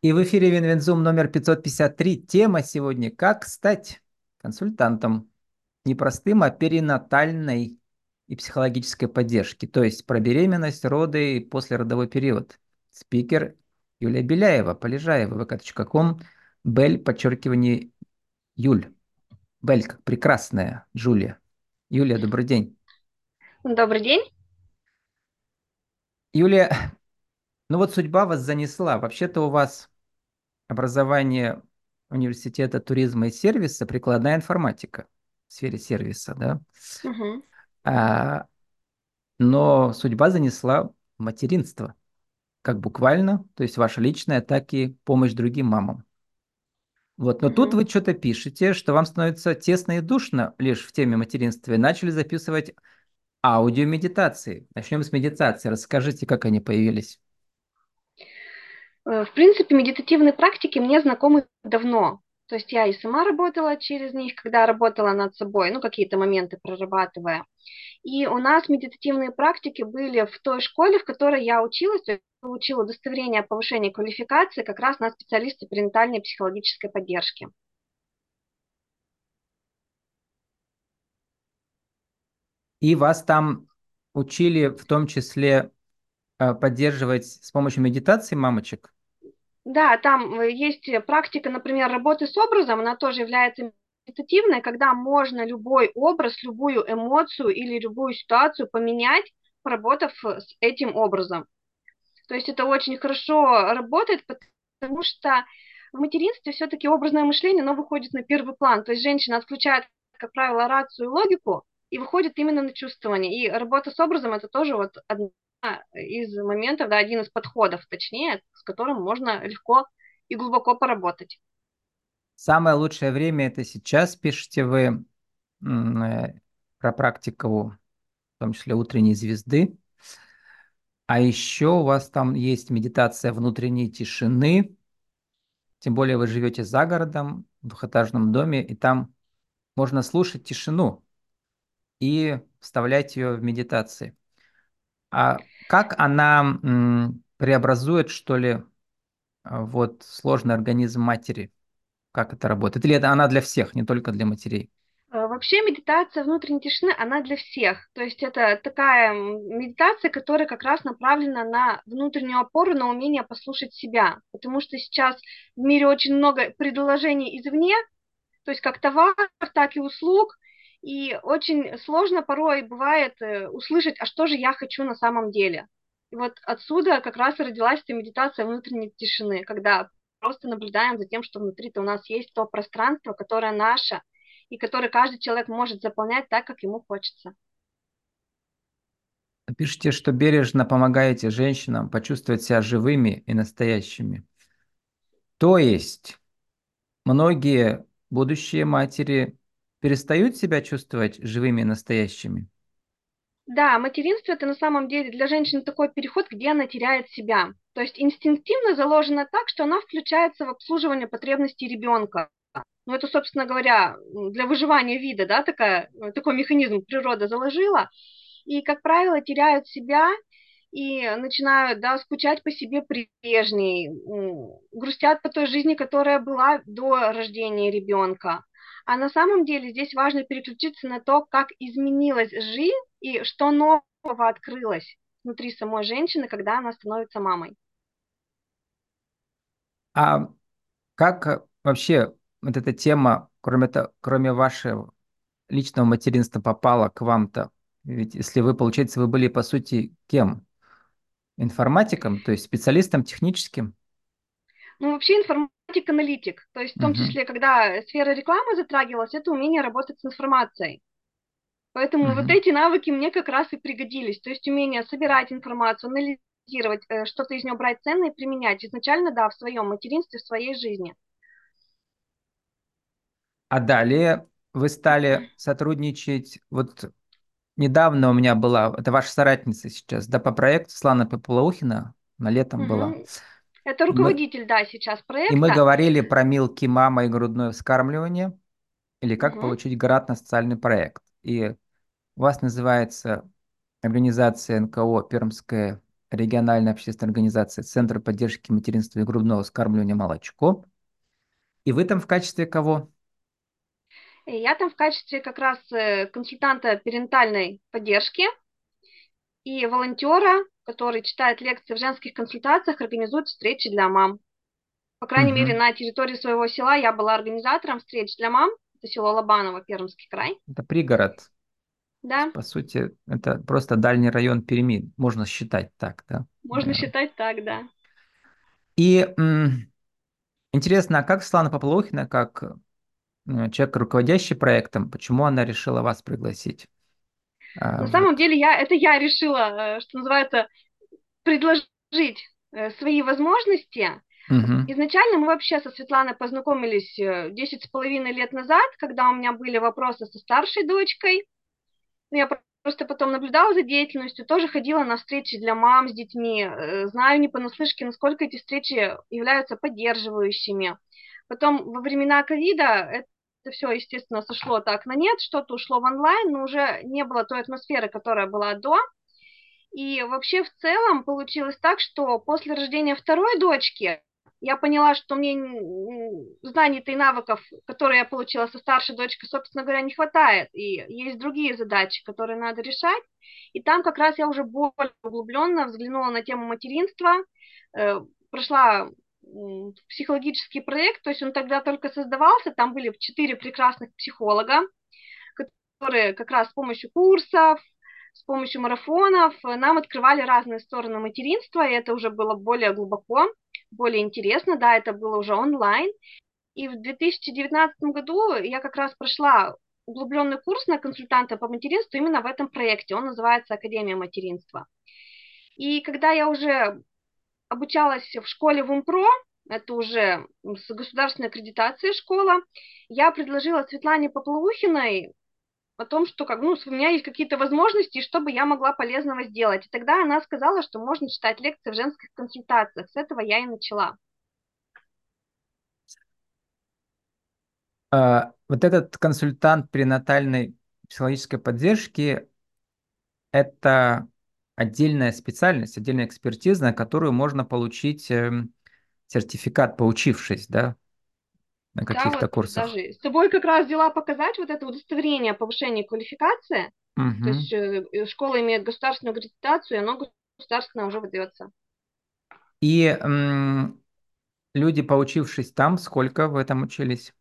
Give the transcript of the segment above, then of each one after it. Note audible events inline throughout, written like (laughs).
И в эфире Винвензум номер 553. Тема сегодня «Как стать консультантом?» Не простым, а перинатальной и психологической поддержки. То есть про беременность, роды и послеродовой период. Спикер Юлия Беляева, Полежаева, vk.com, Бель, подчеркивание Юль. Бель, как прекрасная Джулия. Юлия, добрый день. Добрый день. Юлия, ну вот судьба вас занесла. Вообще-то у вас образование университета туризма и сервиса, прикладная информатика в сфере сервиса, да? Угу. А, но судьба занесла материнство, как буквально, то есть ваша личная, так и помощь другим мамам. Вот, но угу. тут вы что-то пишете, что вам становится тесно и душно лишь в теме материнства, и начали записывать аудиомедитации. Начнем с медитации. Расскажите, как они появились. Э, в принципе, медитативные практики мне знакомы давно. То есть я и сама работала через них, когда работала над собой, ну, какие-то моменты прорабатывая. И у нас медитативные практики были в той школе, в которой я училась, то есть получила удостоверение о повышении квалификации как раз на специалиста перинатальной психологической поддержки. И вас там учили в том числе э, поддерживать с помощью медитации мамочек? Да, там э, есть практика, например, работы с образом, она тоже является медитативной, когда можно любой образ, любую эмоцию или любую ситуацию поменять, поработав с этим образом. То есть это очень хорошо работает, потому что в материнстве все-таки образное мышление, оно выходит на первый план. То есть женщина отключает, как правило, рацию и логику и выходит именно на чувствование. И работа с образом это тоже вот одна из моментов, да, один из подходов, точнее, с которым можно легко и глубоко поработать. Самое лучшее время это сейчас, пишете вы э, про практику, в том числе утренней звезды. А еще у вас там есть медитация внутренней тишины, тем более вы живете за городом, в двухэтажном доме, и там можно слушать тишину и вставлять ее в медитации. А как она преобразует, что ли, а, вот сложный организм матери? Как это работает? Или это она для всех, не только для матерей? А, вообще медитация внутренней тишины, она для всех. То есть это такая медитация, которая как раз направлена на внутреннюю опору, на умение послушать себя. Потому что сейчас в мире очень много предложений извне, то есть как товар, так и услуг, и очень сложно порой бывает э, услышать, а что же я хочу на самом деле. И вот отсюда как раз и родилась эта медитация внутренней тишины, когда просто наблюдаем за тем, что внутри-то у нас есть то пространство, которое наше, и которое каждый человек может заполнять так, как ему хочется. Пишите, что бережно помогаете женщинам почувствовать себя живыми и настоящими. То есть многие будущие матери перестают себя чувствовать живыми и настоящими? Да, материнство это на самом деле для женщины такой переход, где она теряет себя. То есть инстинктивно заложено так, что она включается в обслуживание потребностей ребенка. Ну, это, собственно говоря, для выживания вида, да, такая, такой механизм природа заложила. И, как правило, теряют себя и начинают, да, скучать по себе прежней, грустят по той жизни, которая была до рождения ребенка. А на самом деле здесь важно переключиться на то, как изменилась жизнь и что нового открылось внутри самой женщины, когда она становится мамой. А как вообще вот эта тема, кроме, то, кроме вашего личного материнства, попала к вам-то? Ведь если вы, получается, вы были, по сути, кем? Информатиком, то есть специалистом техническим? Ну, вообще информатик-аналитик. То есть в том uh-huh. числе, когда сфера рекламы затрагивалась, это умение работать с информацией. Поэтому uh-huh. вот эти навыки мне как раз и пригодились. То есть умение собирать информацию, анализировать, э, что-то из нее брать ценное и применять. Изначально, да, в своем материнстве, в своей жизни. А далее вы стали сотрудничать, вот недавно у меня была, это ваша соратница сейчас, да, по проекту Слана Поплаухина, на летом угу. была. Это руководитель, мы, да, сейчас проекта. И мы говорили про милки мама и грудное вскармливание, или как угу. получить грант на социальный проект. И у вас называется организация НКО «Пермское региональной общественной организации Центр поддержки материнства и грудного вскармливания «Молочко». И вы там в качестве кого? Я там в качестве как раз э, консультанта перинатальной поддержки и волонтера, который читает лекции в женских консультациях, организует встречи для мам. По крайней угу. мере, на территории своего села я была организатором встреч для мам. Это село Лобаново, Пермский край. Это пригород. Да. По сути, это просто дальний район Перми. Можно считать так, да? Можно да. считать так, да. И м- интересно, а как Слана Поплохина, как э, человек, руководящий проектом, почему она решила вас пригласить? А, На самом деле, я, это я решила, э, что называется, предложить э, свои возможности. Угу. Изначально мы вообще со Светланой познакомились 10 с половиной лет назад, когда у меня были вопросы со старшей дочкой. Я просто потом наблюдала за деятельностью, тоже ходила на встречи для мам с детьми, э, знаю не понаслышке, насколько эти встречи являются поддерживающими. Потом во времена ковида это все, естественно, сошло так на нет, что-то ушло в онлайн, но уже не было той атмосферы, которая была до. И вообще в целом получилось так, что после рождения второй дочки я поняла, что мне знаний-то и навыков, которые я получила со старшей дочкой, собственно говоря, не хватает. И есть другие задачи, которые надо решать. И там как раз я уже более углубленно взглянула на тему материнства, э, прошла психологический проект, то есть он тогда только создавался, там были четыре прекрасных психолога, которые как раз с помощью курсов, с помощью марафонов нам открывали разные стороны материнства, и это уже было более глубоко более интересно, да, это было уже онлайн. И в 2019 году я как раз прошла углубленный курс на консультанта по материнству именно в этом проекте. Он называется Академия материнства. И когда я уже обучалась в школе в УМПРО, это уже с государственной аккредитацией школа, я предложила Светлане Поплавухиной о том, что как, ну, у меня есть какие-то возможности, чтобы я могла полезного сделать. И тогда она сказала, что можно читать лекции в женских консультациях. С этого я и начала. А, вот этот консультант пренатальной психологической поддержки – это отдельная специальность, отдельная экспертиза, на которую можно получить эм, сертификат, поучившись, да, на каких-то да, курсах. Даже с тобой как раз дела показать вот это удостоверение повышения квалификации. Угу. То есть э, школа имеет государственную аккредитацию, и оно государственное уже выдается. И м, люди, поучившись там, сколько в этом учились?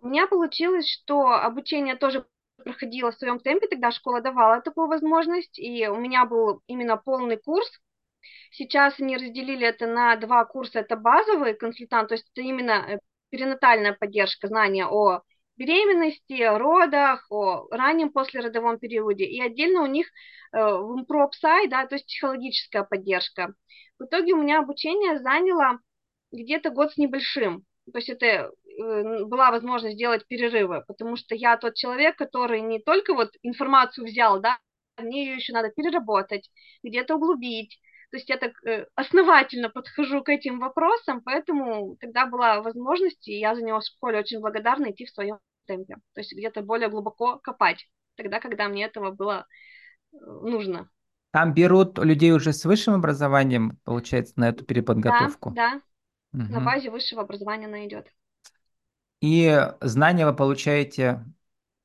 У меня получилось, что обучение тоже проходило в своем темпе, тогда школа давала такую возможность, и у меня был именно полный курс. Сейчас они разделили это на два курса, это базовый консультант, то есть это именно э, перинатальная поддержка, знания о беременности, родах, о раннем послеродовом периоде, и отдельно у них э, PropSci, да, то есть психологическая поддержка. В итоге у меня обучение заняло где-то год с небольшим, то есть это была возможность сделать перерывы, потому что я тот человек, который не только вот информацию взял, да, мне ее еще надо переработать, где-то углубить, то есть я так э, основательно подхожу к этим вопросам, поэтому тогда была возможность, и я за него в школе очень благодарна идти в своем темпе. То есть где-то более глубоко копать, тогда, когда мне этого было э, нужно. Там берут людей уже с высшим образованием, получается, на эту переподготовку? Да, да. Угу. На базе высшего образования она идет. И знания вы получаете,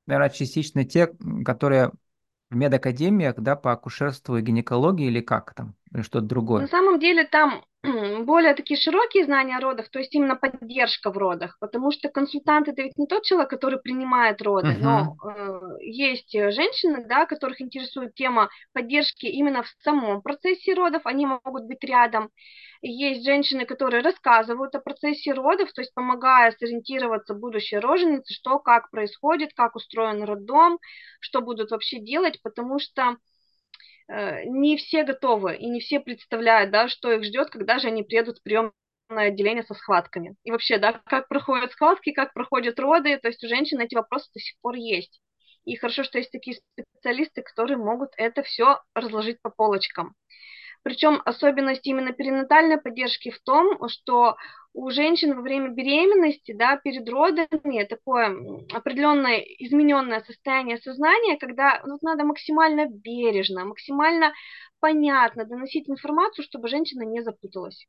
наверное, частично те, которые в медакадемиях, да, по акушерству и гинекологии или как там, или что-то другое? На самом деле там (clears throat) более такие широкие знания родов, то есть именно поддержка в родах, потому что консультант это ведь не тот человек, который принимает роды, uh-huh. но э, есть женщины, да, которых интересует тема поддержки именно в самом процессе родов, они могут быть рядом. Есть женщины, которые рассказывают о процессе родов, то есть помогая сориентироваться будущей роженице, что, как происходит, как устроен роддом, что будут вообще делать, потому что э, не все готовы и не все представляют, да, что их ждет, когда же они приедут в приемное отделение со схватками. И вообще, да, как проходят схватки, как проходят роды, то есть у женщин эти вопросы до сих пор есть. И хорошо, что есть такие специалисты, которые могут это все разложить по полочкам. Причем особенность именно перинатальной поддержки в том, что у женщин во время беременности, да, перед родами такое определенное измененное состояние сознания, когда ну, надо максимально бережно, максимально понятно доносить информацию, чтобы женщина не запуталась.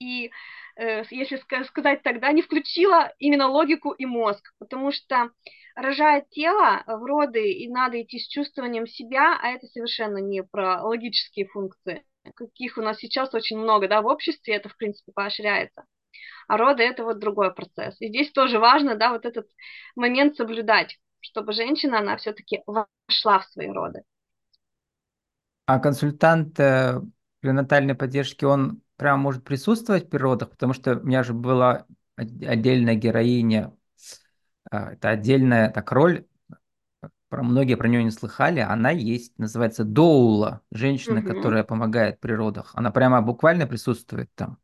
И э, если сказать тогда, не включила именно логику и мозг, потому что рожает тело в роды, и надо идти с чувствованием себя, а это совершенно не про логические функции, каких у нас сейчас очень много, да, в обществе это, в принципе, поощряется. А роды – это вот другой процесс. И здесь тоже важно, да, вот этот момент соблюдать, чтобы женщина, она все-таки вошла в свои роды. А консультант э, пренатальной поддержки, он прям может присутствовать в природах, потому что у меня же была отдельная героиня, а, это отдельная так роль, про, многие про нее не слыхали, она есть, называется доула, женщина, угу. которая помогает в природах. Она прямо буквально присутствует там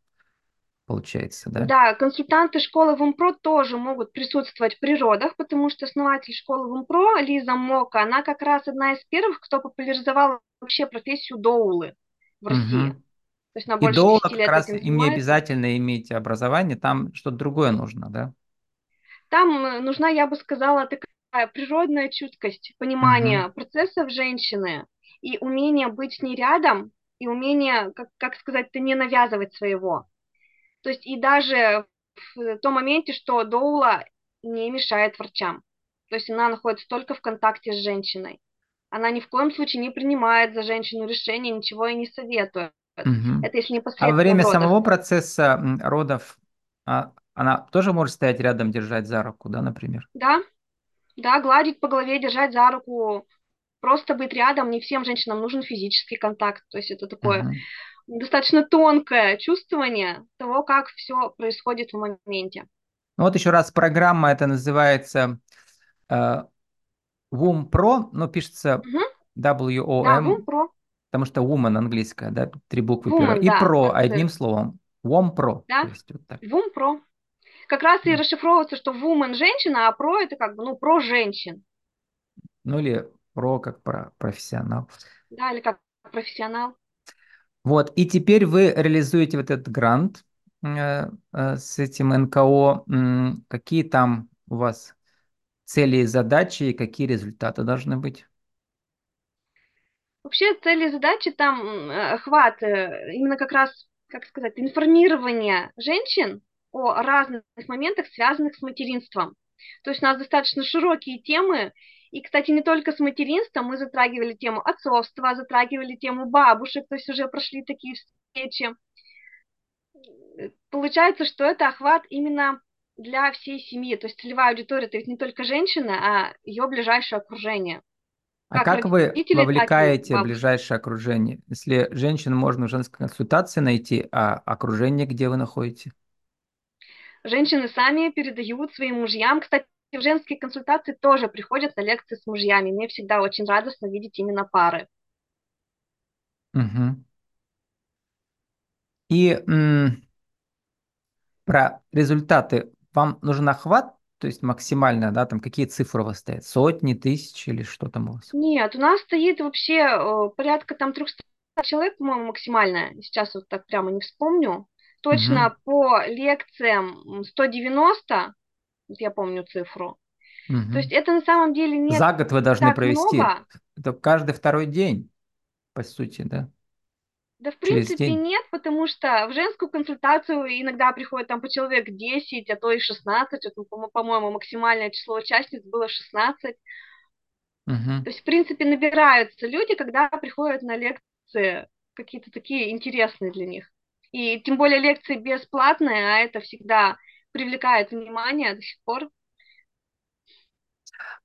получается, да? Да, консультанты школы ВМПРО тоже могут присутствовать в природах, потому что основатель школы ВМПРО Лиза Мока, она как раз одна из первых, кто популяризовал вообще профессию доулы в России. Угу. То есть на больше И доула как раз им не обязательно иметь образование, там что-то другое нужно, да? Там э, нужна, я бы сказала, такая природная чуткость, понимание угу. процессов женщины и умение быть с ней рядом, и умение, как, как сказать-то, не навязывать своего. То есть и даже в том моменте, что доула не мешает врачам. То есть она находится только в контакте с женщиной. Она ни в коем случае не принимает за женщину решение, ничего и не советует. Угу. Это если непосредственно А во время родов. самого процесса родов а, она тоже может стоять рядом, держать за руку, да, например? Да, да, гладить по голове, держать за руку, просто быть рядом. Не всем женщинам нужен физический контакт. То есть это такое угу достаточно тонкое чувствование того, как все происходит в моменте. Ну вот еще раз, программа это называется э, WOM Pro, но пишется угу. W-O-M, да, WOM Pro. потому что woman английская, да, три буквы woman, первые. И да, Pro одним словом. WOM Pro. Да, есть вот так. WOM Pro. Как раз и расшифровывается, что woman женщина, а про это как бы, ну, про женщин. Ну или про как про профессионал. Да, или как профессионал. Вот, и теперь вы реализуете вот этот грант э, э, с этим НКО. Какие там у вас цели и задачи, и какие результаты должны быть? Вообще цели и задачи там охват, э, именно как раз, как сказать, информирование женщин о разных моментах, связанных с материнством. То есть у нас достаточно широкие темы, и, кстати, не только с материнством, мы затрагивали тему отцовства, затрагивали тему бабушек, то есть уже прошли такие встречи. Получается, что это охват именно для всей семьи, то есть целевая аудитория, это ведь не только женщина, а ее ближайшее окружение. А как, как вы вовлекаете ближайшее окружение? Если женщину можно в женской консультации найти, а окружение где вы находите? Женщины сами передают своим мужьям. Кстати, в женские консультации тоже приходят на лекции с мужьями. Мне всегда очень радостно видеть именно пары. Угу. И м, про результаты. Вам нужен охват, то есть максимально, да, там какие цифры у вас стоят? Сотни, тысячи или что там у вас? Нет, у нас стоит вообще э, порядка там 300 человек, по-моему, максимальная. Сейчас вот так прямо не вспомню. Точно угу. по лекциям 190 я помню цифру. Угу. То есть это на самом деле не За год вы должны провести. Много. Это каждый второй день, по сути, да? Да, в принципе, нет, потому что в женскую консультацию иногда приходит там по человек 10, а то и 16. Это, по-моему, максимальное число участниц было 16. Угу. То есть, в принципе, набираются люди, когда приходят на лекции какие-то такие интересные для них. И тем более лекции бесплатные, а это всегда привлекает внимание до сих пор.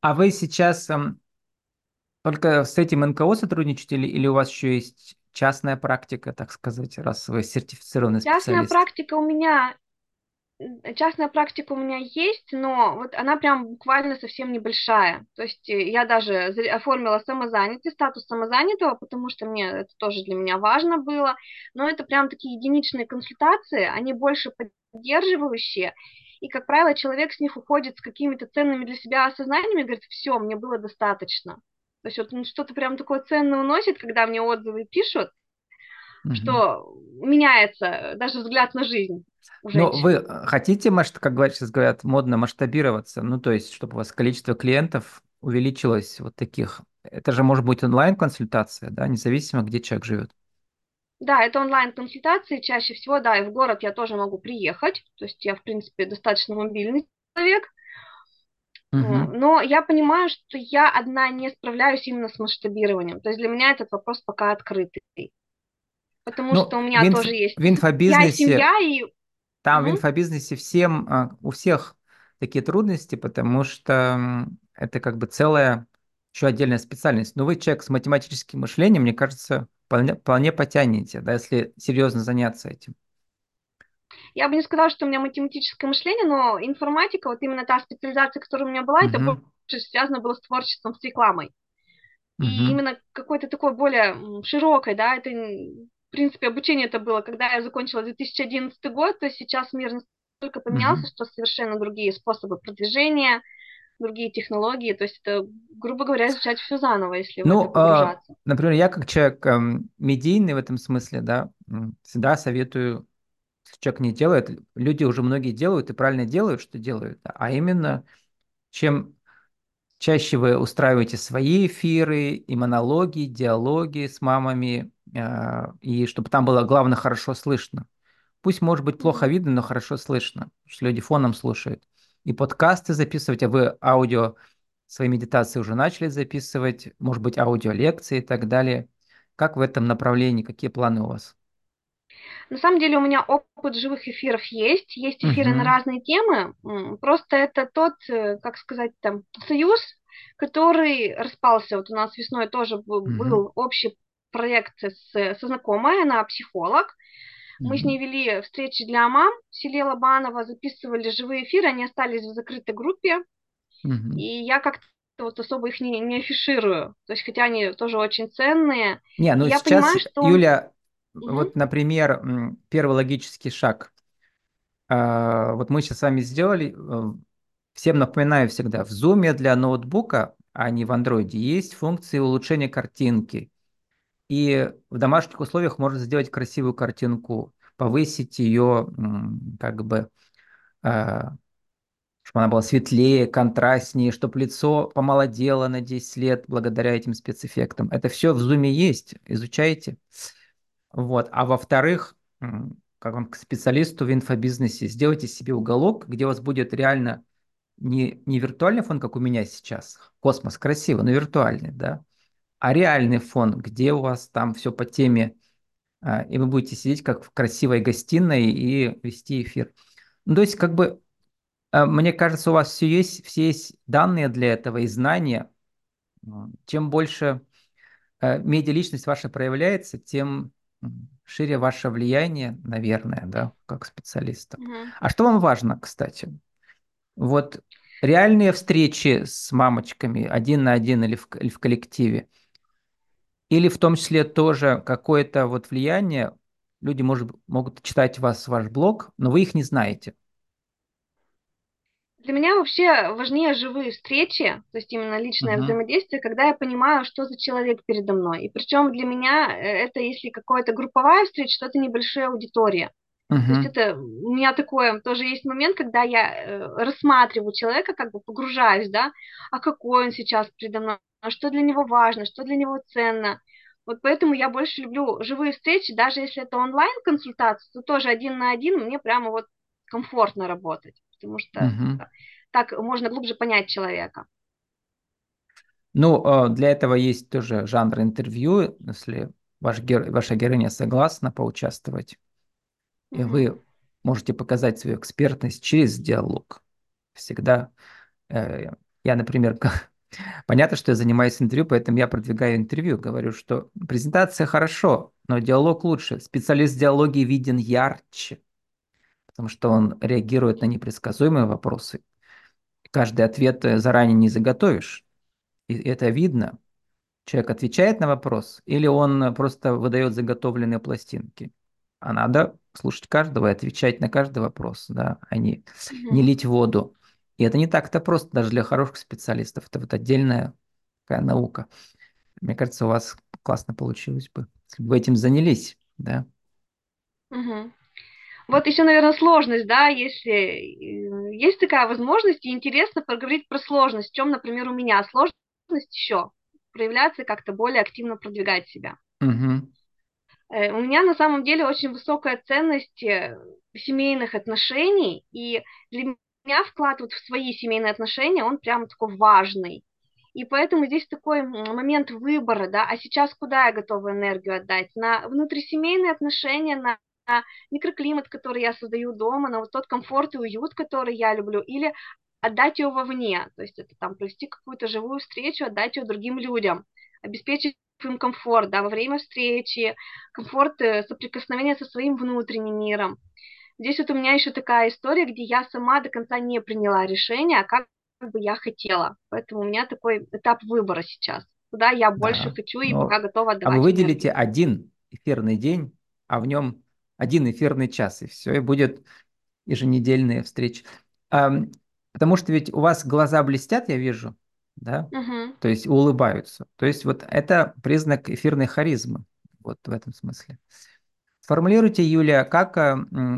А вы сейчас эм, только с этим НКО сотрудничаете или, или у вас еще есть частная практика, так сказать, раз вы сертифицированный частная специалист? Частная практика у меня частная практика у меня есть, но вот она прям буквально совсем небольшая. То есть э, я даже оформила самозанятость, статус самозанятого, потому что мне это тоже для меня важно было. Но это прям такие единичные консультации, они больше поддерживающие. И, как правило, человек с них уходит с какими-то ценными для себя осознаниями, говорит, все, мне было достаточно. То есть вот он что-то прям такое ценное уносит, когда мне отзывы пишут, Мгм. что меняется даже взгляд на жизнь у Но вы э, хотите, масш- как говорят, сейчас говорят, модно масштабироваться, ну, то есть, чтобы у вас количество клиентов увеличилось вот таких. Это же может быть онлайн-консультация, да, независимо, где человек живет. Да, это онлайн-консультации чаще всего, да, и в город я тоже могу приехать, то есть я, в принципе, достаточно мобильный человек, Мгм. но я понимаю, что я одна не справляюсь именно с масштабированием, то есть для меня этот вопрос пока открытый, потому Ну, что у в, меня инф- тоже в есть я, инфобизнесе семья и... Там в Мгм. инфобизнесе всем, а, у всех такие трудности, потому что это как бы целая еще отдельная специальность. Но вы человек с математическим мышлением, мне кажется, вполне, вполне потянете, да, если серьезно заняться этим. Я бы не сказала, что у меня математическое мышление, но информатика, вот именно та специализация, которая у меня была, это больше связано было с творчеством, с рекламой. И Мгм. именно какой-то такой более широкой, да, это, в принципе, обучение это было, когда я закончила 2011 год, то сейчас мир настолько поменялся, Мгм. что совершенно другие способы продвижения, другие технологии, то есть это, грубо говоря, изучать все заново, если в это Ну, а, например, я как человек эм, медийный в этом смысле, да, всегда советую, если человек не делает, люди уже многие делают и правильно делают, что делают, а именно чем Чаще вы устраиваете свои эфиры и монологи, диалоги с мамами, и чтобы там было, главное, хорошо слышно. Пусть, может быть, плохо видно, но хорошо слышно, потому что люди фоном слушают. И подкасты записывать, а вы аудио, свои медитации уже начали записывать, может быть, аудиолекции и так далее. Как в этом направлении, какие планы у вас? На самом деле у меня опыт живых эфиров есть, есть эфиры на Угу, разные темы, просто это тот, э, как сказать, там, союз, который распался. Вот у нас весной тоже б- угу, был общий проект с, со знакомой, она психолог. Мы с ней вели встречи для мам в селе Лобаново, записывали живые эфиры, они остались в закрытой группе, угу. и я как-то вот особо их не, не афиширую, то есть хотя они тоже очень ценные. Не, ну я сейчас, понимаю, что... Юля, Мгм, вот, например, первый логический шаг – А, Вот мы сейчас с вами сделали, э, всем напоминаю всегда, в Zoom для ноутбука, а не в Android, есть функции улучшения картинки. И в домашних условиях можно сделать красивую картинку, повысить ее, как бы, а, чтобы она была светлее, контрастнее, чтобы лицо помолодело на 10 лет благодаря этим спецэффектам. Это все в Zoom есть, изучайте. Вот. А во-вторых, как вам к специалисту в инфобизнесе, сделайте себе уголок, где у вас будет реально не, не виртуальный фон, как у меня сейчас, космос красиво, но виртуальный, да, а реальный фон, где у вас там все по теме, а, и вы будете сидеть как в красивой гостиной и вести эфир. Ну, то есть, как бы, а, мне кажется, у вас все есть, все есть данные для этого и знания. Чем больше э, медиаличность ваша проявляется, тем шире ваше влияние, наверное, да, как специалиста. мгм. А что вам важно, кстати? Вот реальные встречи с мамочками один на один или в, или в коллективе, или в том числе тоже какое-то вот влияние, люди может, могут читать вас, ваш блог, но вы их не знаете. Для меня вообще важнее живые встречи, то есть именно личное Мгм. взаимодействие, когда я понимаю, что за человек передо мной. И причем для меня э, это, если какая-то групповая встреча, то это небольшая аудитория. То есть это у меня такое тоже есть момент, когда я э, рассматриваю человека, как бы погружаюсь, да, а какой он сейчас передо мной, что для него важно, что для него ценно. Вот поэтому я больше люблю живые встречи, даже если это онлайн-консультация, то тоже один на один мне прямо вот комфортно работать, потому что Мгм. так можно глубже понять человека. Ну, э, для этого есть тоже жанр интервью, если ваш гер- ваша героиня согласна поучаствовать. И Мгм. вы можете показать свою экспертность через диалог. Всегда. э, Я, например, (laughs) понятно, что я занимаюсь интервью, поэтому я продвигаю интервью. Говорю, что презентация хорошо, но диалог лучше. Специалист в диалоге виден ярче, потому что он реагирует на непредсказуемые вопросы. Каждый ответ э, заранее не заготовишь. И это видно. Человек отвечает на вопрос, или он просто выдает заготовленные пластинки. А надо слушать каждого и отвечать на каждый вопрос, да, а не, не лить воду. И это не так-то просто даже для хороших специалистов. Это вот отдельная такая наука. Мне кажется, у вас классно получилось бы, если бы вы этим занялись. да? Угу. Вот еще, наверное, сложность, да, если э, есть такая возможность, и интересно поговорить про сложность, в чем, например, у меня сложность еще проявляться и как-то более активно продвигать себя. Угу. У меня на самом деле очень высокая ценность э, семейных отношений, и для меня вклад вот в свои семейные отношения, он прям такой важный. И поэтому здесь такой момент выбора, да, а сейчас куда я готова энергию отдать? На внутрисемейные отношения, на микроклимат, который я создаю дома, на вот тот комфорт и уют, который я люблю, или отдать ее вовне, то есть это там провести какую-то живую встречу, отдать ее другим людям, обеспечить им комфорт, да, во время встречи, комфорт э, соприкосновения со своим внутренним миром. Здесь вот у меня еще такая история, где я сама до конца не приняла решение, а как бы я хотела. Поэтому у меня такой этап выбора сейчас. Куда я больше да. хочу и Но... пока готова отдавать. А вы выделите энергию. один эфирный день, а в нем один эфирный час, и все, и будет еженедельные встречи. Потому что ведь у вас глаза блестят, я вижу, да? Угу. То есть улыбаются. То есть вот это признак эфирной харизмы, вот в этом смысле. Сформулируйте, Юлия, как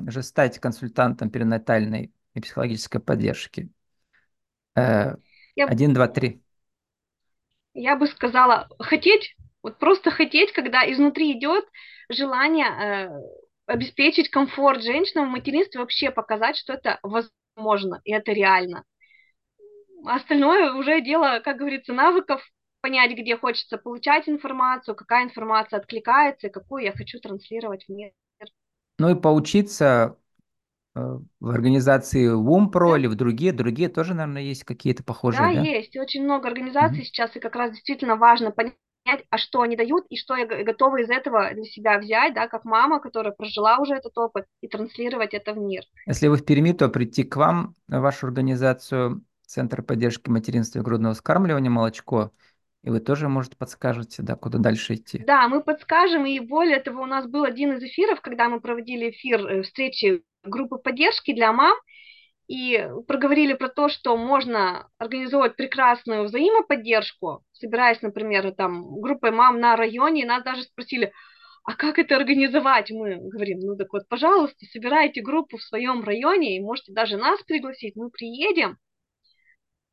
же стать консультантом перинатальной и психологической поддержки? Э, один, два, три. Я бы сказала, хотеть, вот просто хотеть, когда изнутри идет желание э, обеспечить комфорт женщинам в материнстве, вообще показать, что это возможно и это реально. Остальное уже дело, как говорится, навыков, понять, где хочется получать информацию, какая информация откликается и какую я хочу транслировать в мир. Ну и поучиться э, в организации WUMPRO да. или в другие, другие тоже, наверное, есть какие-то похожие, да? Да, есть. Очень много организаций mm-hmm. сейчас, и как раз действительно важно понять, а что они дают и что я готова из этого для себя взять, да, как мама, которая прожила уже этот опыт, и транслировать это в мир. Если вы в Перми, то прийти к вам, в вашу организацию, Центр поддержки материнства и грудного вскармливания «Молочко», и вы тоже, может, подскажете, да, куда дальше идти? Да, мы подскажем, и более того, у нас был один из эфиров, когда мы проводили эфир э, встречи группы поддержки для мам, и проговорили про то, что можно организовать прекрасную взаимоподдержку, собираясь, например, там, группой мам на районе, и нас даже спросили, а как это организовать? Мы говорим, ну так вот, пожалуйста, собирайте группу в своем районе, и можете даже нас пригласить, мы приедем.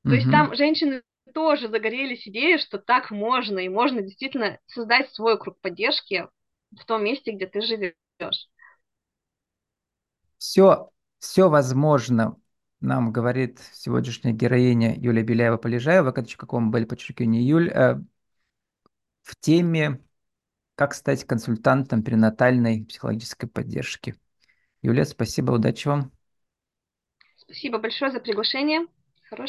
То есть там женщины тоже загорелись идеей, что так можно, и можно действительно создать свой круг поддержки в том месте, где ты живешь. Все, все возможно нам говорит сегодняшняя героиня Юлия Беляева-Полежаева, каком были подчеркивание Юль, э, в теме «Как стать консультантом перинатальной психологической поддержки». Юлия, спасибо, удачи вам. Спасибо большое за приглашение.